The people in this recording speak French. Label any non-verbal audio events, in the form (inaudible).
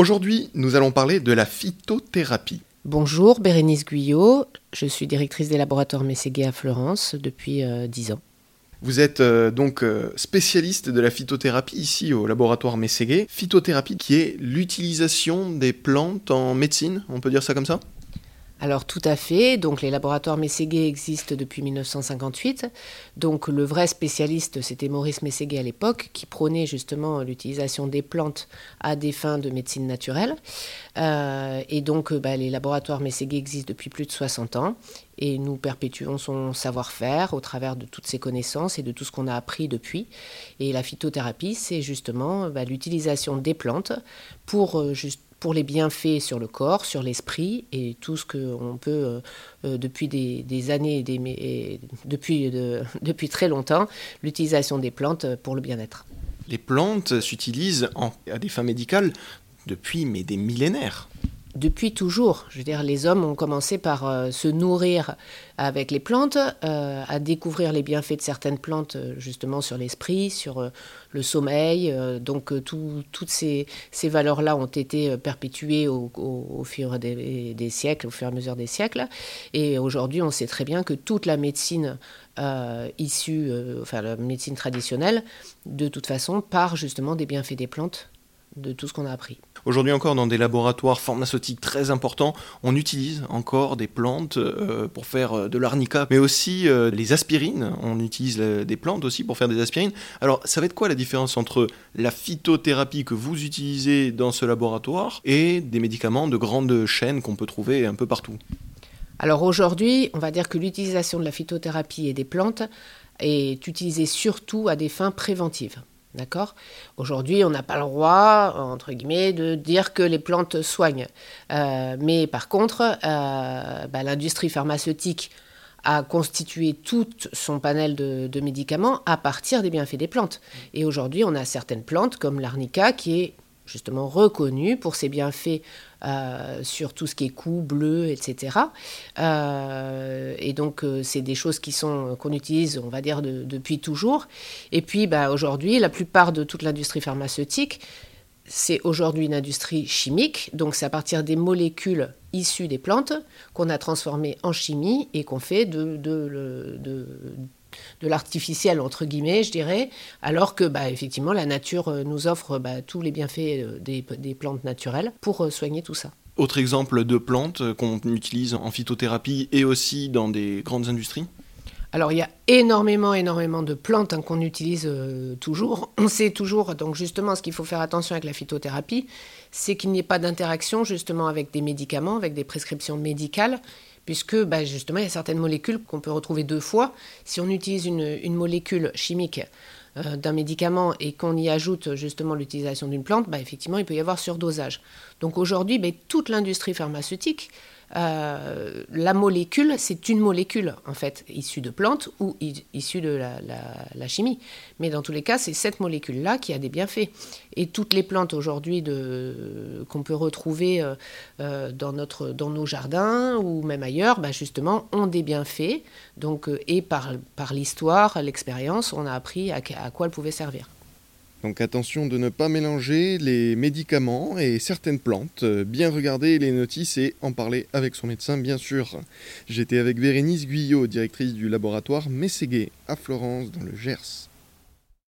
Aujourd'hui, nous allons parler de la phytothérapie. Bonjour, Bérénice Guyot. Je suis directrice des laboratoires Mességuet à Florence depuis euh, 10 ans. Vous êtes euh, donc euh, spécialiste de la phytothérapie ici au laboratoire Mességuet. Phytothérapie qui est l'utilisation des plantes en médecine, on peut dire ça comme ça? Alors tout à fait, donc les laboratoires Mességuet existent depuis 1958. Donc le vrai spécialiste, c'était Maurice Mességuet à l'époque, qui prônait justement l'utilisation des plantes à des fins de médecine naturelle. Euh, et donc bah, les laboratoires Mességuet existent depuis plus de 60 ans. Et nous perpétuons son savoir-faire au travers de toutes ces connaissances et de tout ce qu'on a appris depuis. Et la phytothérapie, c'est justement bah, l'utilisation des plantes pour euh, pour les bienfaits sur le corps, sur l'esprit et tout ce qu'on peut euh, euh, depuis des, années, et depuis, de, (laughs) depuis très longtemps, l'utilisation des plantes pour le bien-être. Les plantes s'utilisent en- à des fins médicales depuis mais des millénaires. Depuis toujours, je veux les hommes ont commencé par euh, se nourrir avec les plantes, euh, à découvrir les bienfaits de certaines plantes, euh, justement sur l'esprit, sur le sommeil. donc tout- toutes ces, valeurs-là ont été perpétuées au, fur des, des siècles, au fur et à mesure des siècles. Et aujourd'hui, on sait très bien que toute la médecine issue, enfin la médecine traditionnelle, de toute façon, part justement des bienfaits des plantes, de tout ce qu'on a appris. Aujourd'hui encore, dans des laboratoires pharmaceutiques très importants, on utilise encore des plantes euh, pour faire euh, de l'arnica, mais aussi euh, les aspirines. On utilise des plantes aussi pour faire des aspirines. Alors, ça va être quoi la différence entre la phytothérapie que vous utilisez dans ce laboratoire et des médicaments de grande chaîne qu'on peut trouver un peu partout? Alors aujourd'hui, on va dire que l'utilisation de la phytothérapie et des plantes est utilisée surtout à des fins préventives. D'accord? Aujourd'hui, on n'a pas le droit, entre guillemets, de dire que les plantes soignent. Euh, mais par contre, euh, bah, l'industrie pharmaceutique a constitué tout son panel de, de médicaments à partir des bienfaits des plantes. Et aujourd'hui, on a certaines plantes, comme l'arnica, qui est justement reconnue pour ses bienfaits euh, sur tout ce qui est cou, bleu, etc. Euh, et donc, euh, c'est des choses qui sont qu'on utilise, on va dire, de- depuis toujours. Et puis, bah, aujourd'hui, la plupart de toute l'industrie pharmaceutique, c'est aujourd'hui une industrie chimique. Donc, c'est à partir des molécules issues des plantes qu'on a transformées en chimie et qu'on fait de, de l'artificiel, entre guillemets, je dirais, alors que, bah, effectivement, la nature euh, nous offre bah, tous les bienfaits euh, des, des plantes naturelles pour euh, soigner tout ça. Autre exemple de plantes qu'on utilise en phytothérapie et aussi dans des grandes industries? Alors il y a énormément, énormément de plantes hein, qu'on utilise euh, toujours. On sait toujours, donc justement, ce qu'il faut faire attention avec la phytothérapie, c'est qu'il n'y ait pas d'interaction justement avec des médicaments, avec des prescriptions médicales, puisque bah, justement il y a certaines molécules qu'on peut retrouver deux fois. Si on utilise une, molécule chimique euh, d'un médicament et qu'on y ajoute justement l'utilisation d'une plante, bah, effectivement il peut y avoir surdosage. Donc aujourd'hui, bah, toute l'industrie pharmaceutique euh, la molécule, c'est une molécule, en fait, issue de plantes ou issue de la, chimie. Mais dans tous les cas, c'est cette molécule-là qui a des bienfaits. Et toutes les plantes aujourd'hui qu'on peut retrouver euh, euh, dans, notre, dans nos jardins ou même ailleurs, bah, justement, ont des bienfaits. Donc, et par, par l'histoire, l'expérience, on a appris à, à quoi elles pouvaient servir. Donc attention de ne pas mélanger les médicaments et certaines plantes. Bien regarder les notices et en parler avec son médecin, bien sûr. J'étais avec Bérénice Guyot, directrice du laboratoire Mességuet à Florence, dans le Gers.